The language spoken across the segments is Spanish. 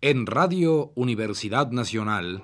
En Radio Universidad Nacional.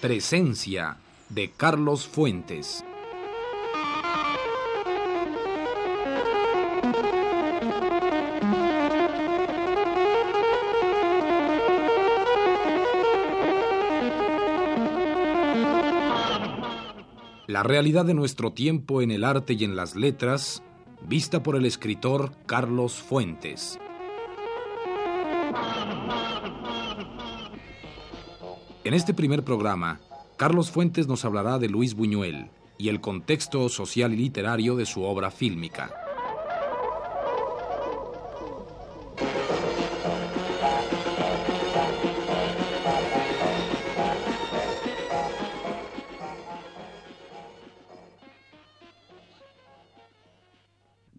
Presencia de Carlos Fuentes. La realidad de nuestro tiempo en el arte y en las letras, vista por el escritor Carlos Fuentes. En este primer programa, Carlos Fuentes nos hablará de Luis Buñuel y el contexto social y literario de su obra fílmica.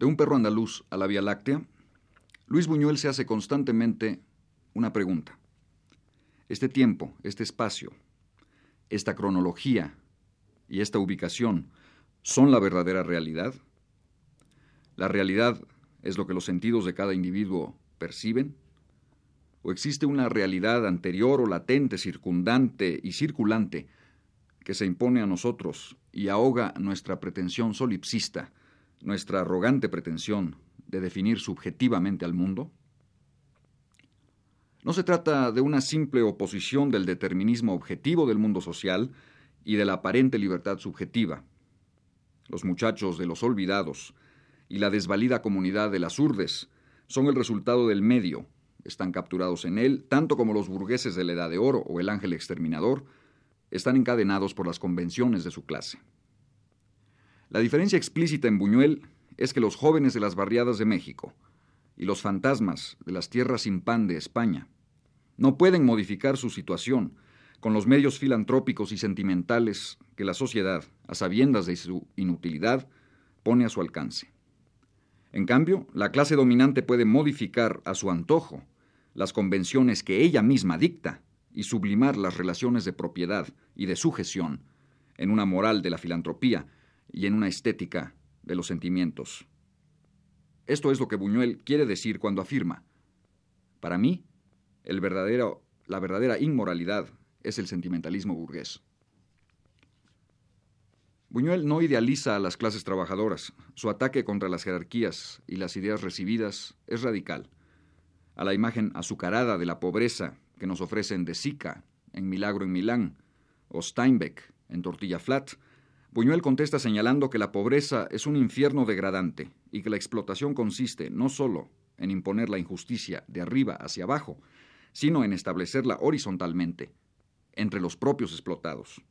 Un perro andaluz a la Vía Láctea, Luis Buñuel se hace constantemente una pregunta. Este tiempo, este espacio, esta cronología y esta ubicación son la verdadera realidad? ¿La realidad es lo que los sentidos de cada individuo perciben? ¿O existe una realidad anterior o latente, circundante y circulante que se impone a nosotros y ahoga nuestra pretensión solipsista, nuestra arrogante pretensión de definir subjetivamente al mundo? No se trata de una simple oposición del determinismo objetivo del mundo social y de la aparente libertad subjetiva. Los muchachos de los olvidados y la desvalida comunidad de las urdes son el resultado del medio, están capturados en él, tanto como los burgueses de la Edad de Oro o el ángel exterminador, están encadenados por las convenciones de su clase. La diferencia explícita en Buñuel es que los jóvenes de las barriadas de México y los fantasmas de las tierras sin pan de España no pueden modificar su situación con los medios filantrópicos y sentimentales que la sociedad, a sabiendas de su inutilidad, pone a su alcance. En cambio, la clase dominante puede modificar a su antojo las convenciones que ella misma dicta y sublimar las relaciones de propiedad y de sujeción en una moral de la filantropía y en una estética de los sentimientos. Esto es lo que Buñuel quiere decir cuando afirma, para mí, el verdadero, la verdadera inmoralidad es el sentimentalismo burgués. Buñuel no idealiza a las clases trabajadoras. Su ataque contra las jerarquías y las ideas recibidas es radical. A la imagen azucarada de la pobreza que nos ofrecen De Sica en Milagro en Milán o Steinbeck en Tortilla Flat, Buñuel contesta señalando que la pobreza es un infierno degradante y que la explotación consiste no solo en imponer la injusticia de arriba hacia abajo, sino en establecerla horizontalmente, entre los propios explotados.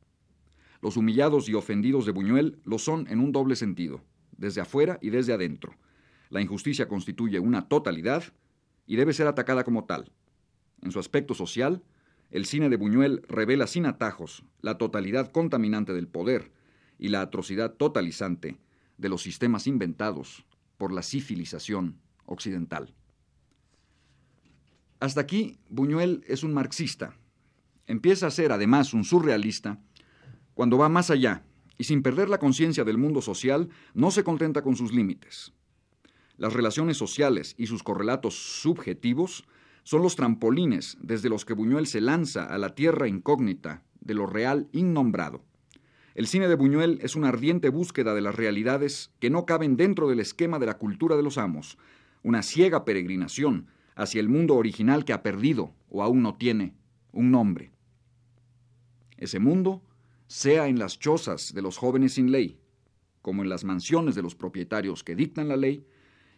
Los humillados y ofendidos de Buñuel lo son en un doble sentido, desde afuera y desde adentro. La injusticia constituye una totalidad y debe ser atacada como tal. En su aspecto social, el cine de Buñuel revela sin atajos la totalidad contaminante del poder y la atrocidad totalizante de los sistemas inventados por la civilización occidental. Hasta aquí, Buñuel es un marxista. Empieza a ser además un surrealista cuando va más allá y sin perder la conciencia del mundo social no se contenta con sus límites. Las relaciones sociales y sus correlatos subjetivos son los trampolines desde los que Buñuel se lanza a la tierra incógnita de lo real innombrado. El cine de Buñuel es una ardiente búsqueda de las realidades que no caben dentro del esquema de la cultura de los amos, una ciega peregrinación hacia el mundo original que ha perdido o aún no tiene un nombre. Ese mundo, sea en las chozas de los jóvenes sin ley, como en las mansiones de los propietarios que dictan la ley,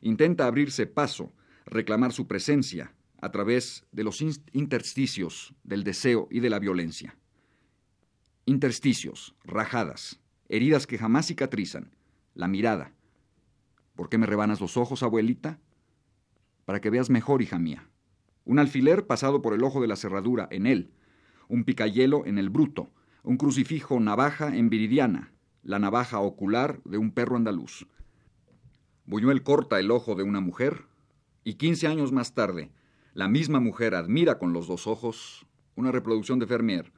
intenta abrirse paso, reclamar su presencia a través de los intersticios del deseo y de la violencia. Intersticios, rajadas, heridas que jamás cicatrizan, la mirada. ¿Por qué me rebanas los ojos, abuelita? para que veas mejor, hija mía. Un alfiler pasado por el ojo de la cerradura en él, un picayelo en el bruto, un crucifijo navaja en viridiana, la navaja ocular de un perro andaluz. Buñuel corta el ojo de una mujer y quince años más tarde, la misma mujer admira con los dos ojos una reproducción de Fermier,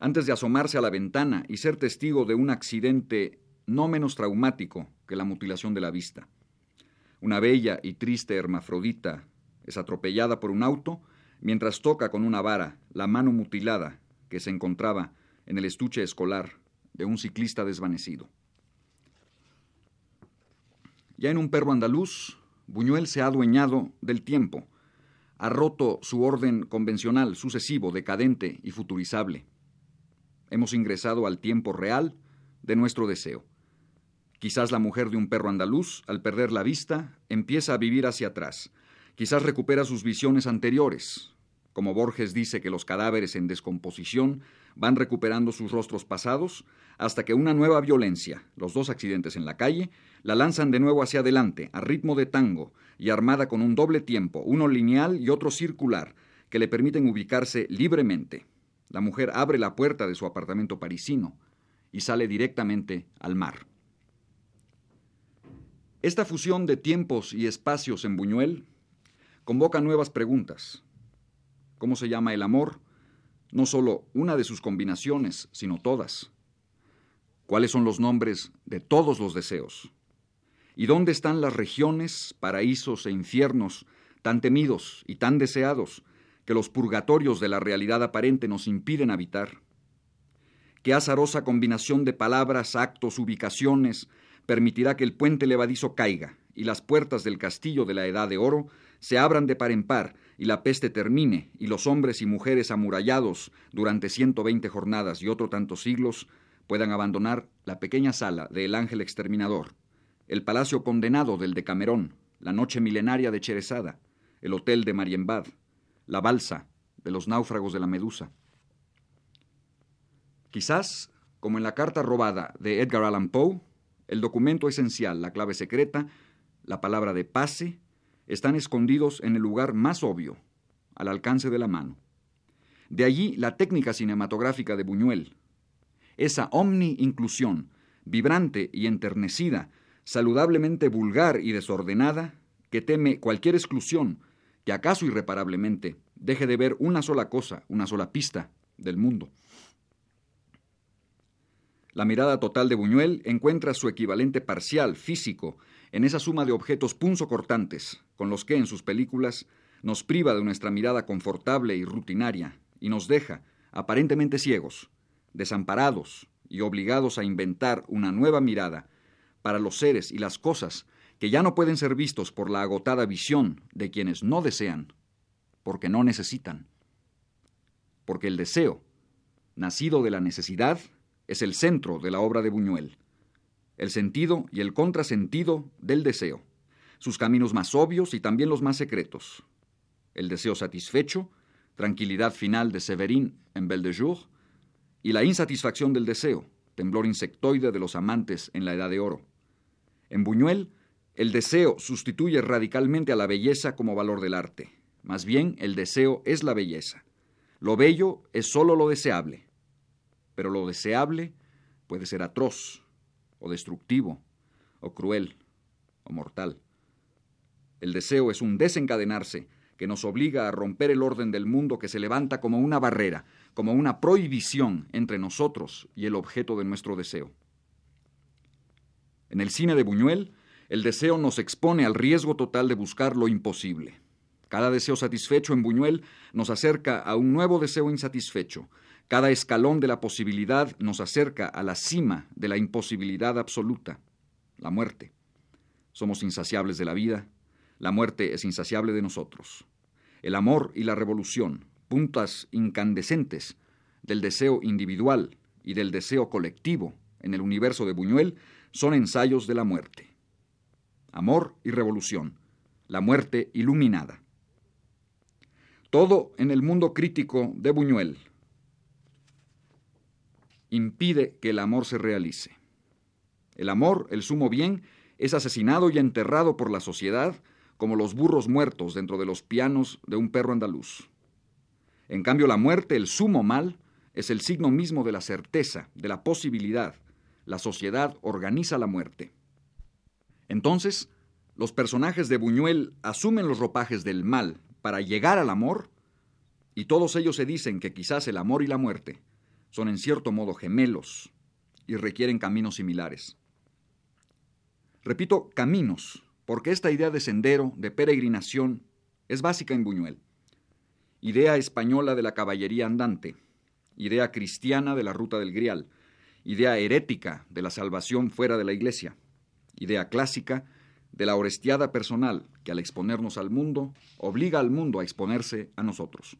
antes de asomarse a la ventana y ser testigo de un accidente no menos traumático que la mutilación de la vista. Una bella y triste hermafrodita es atropellada por un auto mientras toca con una vara la mano mutilada que se encontraba en el estuche escolar de un ciclista desvanecido. Ya en un perro andaluz, Buñuel se ha adueñado del tiempo, ha roto su orden convencional, sucesivo, decadente y futurizable. Hemos ingresado al tiempo real de nuestro deseo. Quizás la mujer de un perro andaluz, al perder la vista, empieza a vivir hacia atrás. Quizás recupera sus visiones anteriores. Como Borges dice que los cadáveres en descomposición van recuperando sus rostros pasados, hasta que una nueva violencia, los dos accidentes en la calle, la lanzan de nuevo hacia adelante, a ritmo de tango, y armada con un doble tiempo, uno lineal y otro circular, que le permiten ubicarse libremente. La mujer abre la puerta de su apartamento parisino y sale directamente al mar. Esta fusión de tiempos y espacios en Buñuel convoca nuevas preguntas. ¿Cómo se llama el amor? No solo una de sus combinaciones, sino todas. ¿Cuáles son los nombres de todos los deseos? ¿Y dónde están las regiones, paraísos e infiernos tan temidos y tan deseados que los purgatorios de la realidad aparente nos impiden habitar? ¿Qué azarosa combinación de palabras, actos, ubicaciones, permitirá que el puente levadizo caiga y las puertas del castillo de la Edad de Oro se abran de par en par y la peste termine y los hombres y mujeres amurallados durante 120 jornadas y otro tantos siglos puedan abandonar la pequeña sala del Ángel Exterminador, el palacio condenado del Decamerón, la noche milenaria de Cherezada, el hotel de Marienbad, la balsa de los náufragos de la Medusa. Quizás, como en la carta robada de Edgar Allan Poe, el documento esencial, la clave secreta, la palabra de pase, están escondidos en el lugar más obvio, al alcance de la mano. De allí la técnica cinematográfica de Buñuel, esa omni-inclusión, vibrante y enternecida, saludablemente vulgar y desordenada, que teme cualquier exclusión, que acaso irreparablemente deje de ver una sola cosa, una sola pista del mundo. La mirada total de Buñuel encuentra su equivalente parcial, físico, en esa suma de objetos punzocortantes, con los que en sus películas nos priva de nuestra mirada confortable y rutinaria, y nos deja, aparentemente ciegos, desamparados y obligados a inventar una nueva mirada para los seres y las cosas que ya no pueden ser vistos por la agotada visión de quienes no desean, porque no necesitan. Porque el deseo, nacido de la necesidad, es el centro de la obra de Buñuel, el sentido y el contrasentido del deseo, sus caminos más obvios y también los más secretos. El deseo satisfecho, tranquilidad final de Severin en Belle de Jour, y la insatisfacción del deseo, temblor insectoide de los amantes en la Edad de Oro. En Buñuel, el deseo sustituye radicalmente a la belleza como valor del arte. Más bien, el deseo es la belleza. Lo bello es sólo lo deseable pero lo deseable puede ser atroz, o destructivo, o cruel, o mortal. El deseo es un desencadenarse que nos obliga a romper el orden del mundo que se levanta como una barrera, como una prohibición entre nosotros y el objeto de nuestro deseo. En el cine de Buñuel, el deseo nos expone al riesgo total de buscar lo imposible. Cada deseo satisfecho en Buñuel nos acerca a un nuevo deseo insatisfecho, cada escalón de la posibilidad nos acerca a la cima de la imposibilidad absoluta, la muerte. Somos insaciables de la vida, la muerte es insaciable de nosotros. El amor y la revolución, puntas incandescentes del deseo individual y del deseo colectivo en el universo de Buñuel, son ensayos de la muerte. Amor y revolución, la muerte iluminada. Todo en el mundo crítico de Buñuel, impide que el amor se realice. El amor, el sumo bien, es asesinado y enterrado por la sociedad como los burros muertos dentro de los pianos de un perro andaluz. En cambio, la muerte, el sumo mal, es el signo mismo de la certeza, de la posibilidad. La sociedad organiza la muerte. Entonces, los personajes de Buñuel asumen los ropajes del mal para llegar al amor, y todos ellos se dicen que quizás el amor y la muerte son en cierto modo gemelos y requieren caminos similares. Repito, caminos, porque esta idea de sendero, de peregrinación, es básica en Buñuel. Idea española de la caballería andante, idea cristiana de la ruta del Grial, idea herética de la salvación fuera de la iglesia, idea clásica de la orestiada personal que al exponernos al mundo obliga al mundo a exponerse a nosotros.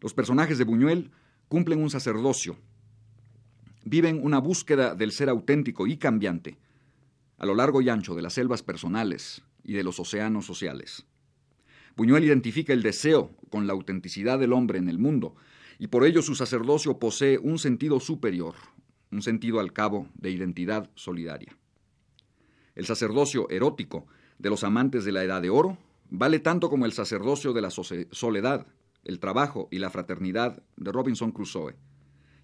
Los personajes de Buñuel cumplen un sacerdocio, viven una búsqueda del ser auténtico y cambiante a lo largo y ancho de las selvas personales y de los océanos sociales. Buñuel identifica el deseo con la autenticidad del hombre en el mundo, y por ello su sacerdocio posee un sentido superior, un sentido al cabo de identidad solidaria. El sacerdocio erótico de los amantes de la Edad de Oro vale tanto como el sacerdocio de la soledad, el trabajo y la fraternidad de Robinson Crusoe,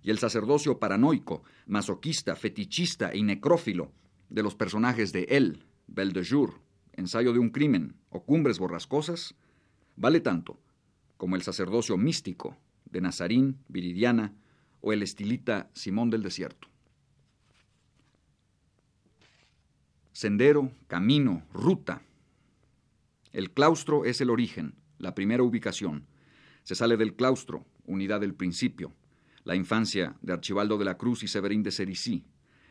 y el sacerdocio paranoico, masoquista, fetichista y necrófilo de los personajes de El, Belle de Jour, Ensayo de un crimen o Cumbres borrascosas, vale tanto como el sacerdocio místico de Nazarín, Viridiana o el estilita Simón del Desierto. Sendero, camino, ruta. El claustro es el origen, la primera ubicación. Se sale del claustro, unidad del principio. La infancia de Archibaldo de la Cruz y Severín de Cericí,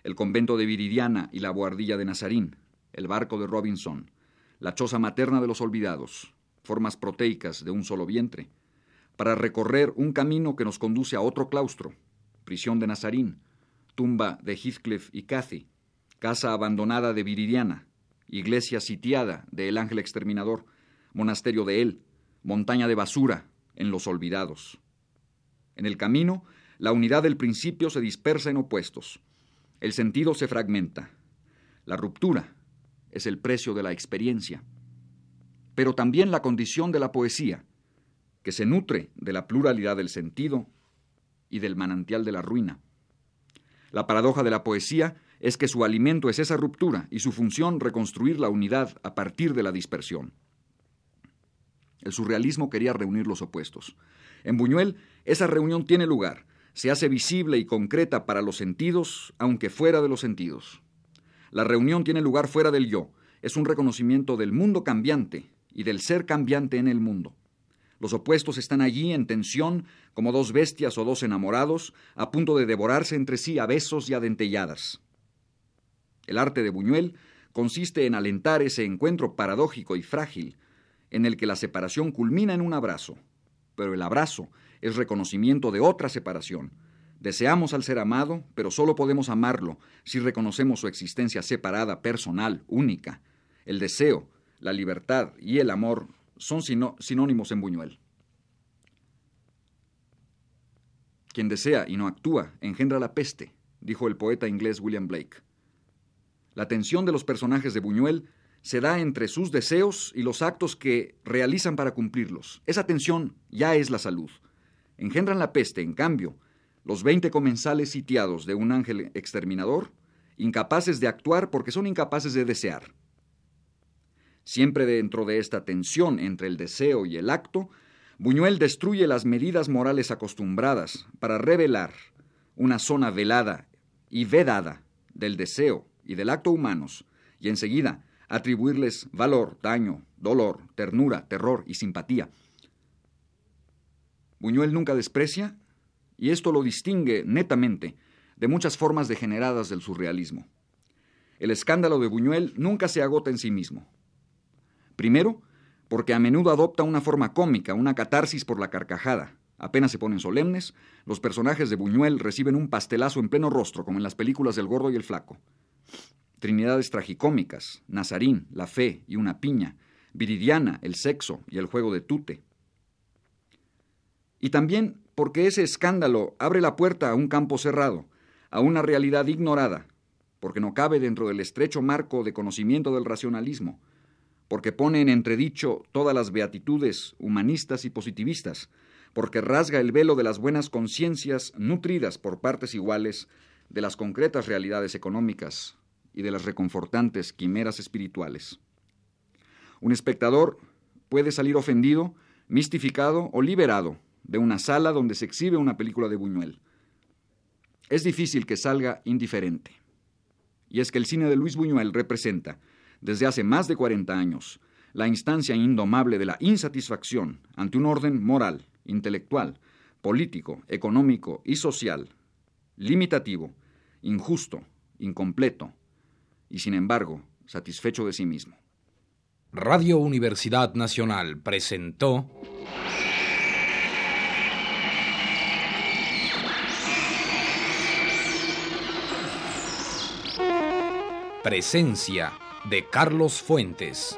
el convento de Viridiana y la boardilla de Nazarín, el barco de Robinson, la choza materna de los olvidados, formas proteicas de un solo vientre, para recorrer un camino que nos conduce a otro claustro, prisión de Nazarín, tumba de Heathcliff y Cathy, casa abandonada de Viridiana, iglesia sitiada de El Ángel Exterminador, monasterio de él, montaña de basura en los olvidados. En el camino, la unidad del principio se dispersa en opuestos. El sentido se fragmenta. La ruptura es el precio de la experiencia. Pero también la condición de la poesía, que se nutre de la pluralidad del sentido y del manantial de la ruina. La paradoja de la poesía es que su alimento es esa ruptura y su función reconstruir la unidad a partir de la dispersión. El surrealismo quería reunir los opuestos. En Buñuel, esa reunión tiene lugar, se hace visible y concreta para los sentidos, aunque fuera de los sentidos. La reunión tiene lugar fuera del yo, es un reconocimiento del mundo cambiante y del ser cambiante en el mundo. Los opuestos están allí en tensión como dos bestias o dos enamorados, a punto de devorarse entre sí a besos y a dentelladas. El arte de Buñuel consiste en alentar ese encuentro paradójico y frágil, en el que la separación culmina en un abrazo, pero el abrazo es reconocimiento de otra separación. Deseamos al ser amado, pero solo podemos amarlo si reconocemos su existencia separada, personal, única. El deseo, la libertad y el amor son sinónimos en Buñuel. Quien desea y no actúa engendra la peste, dijo el poeta inglés William Blake. La tensión de los personajes de Buñuel se da entre sus deseos y los actos que realizan para cumplirlos. Esa tensión ya es la salud. Engendran la peste, en cambio, los veinte comensales sitiados de un ángel exterminador, incapaces de actuar porque son incapaces de desear. Siempre dentro de esta tensión entre el deseo y el acto, Buñuel destruye las medidas morales acostumbradas para revelar una zona velada y vedada del deseo y del acto humanos, y enseguida atribuirles valor, daño, dolor, ternura, terror y simpatía. Buñuel nunca desprecia, y esto lo distingue netamente de muchas formas degeneradas del surrealismo. El escándalo de Buñuel nunca se agota en sí mismo. Primero, porque a menudo adopta una forma cómica, una catarsis por la carcajada. Apenas se ponen solemnes, los personajes de Buñuel reciben un pastelazo en pleno rostro, como en las películas del gordo y el flaco. Trinidades tragicómicas, Nazarín, la fe y una piña, Viridiana, el sexo y el juego de tute. Y también porque ese escándalo abre la puerta a un campo cerrado, a una realidad ignorada, porque no cabe dentro del estrecho marco de conocimiento del racionalismo, porque pone en entredicho todas las beatitudes humanistas y positivistas, porque rasga el velo de las buenas conciencias nutridas por partes iguales de las concretas realidades económicas y de las reconfortantes quimeras espirituales. Un espectador puede salir ofendido, mistificado o liberado de una sala donde se exhibe una película de Buñuel. Es difícil que salga indiferente. Y es que el cine de Luis Buñuel representa, desde hace más de 40 años, la instancia indomable de la insatisfacción ante un orden moral, intelectual, político, económico y social, limitativo, injusto, incompleto, y sin embargo satisfecho de sí mismo. Radio Universidad Nacional presentó Presencia de Carlos Fuentes.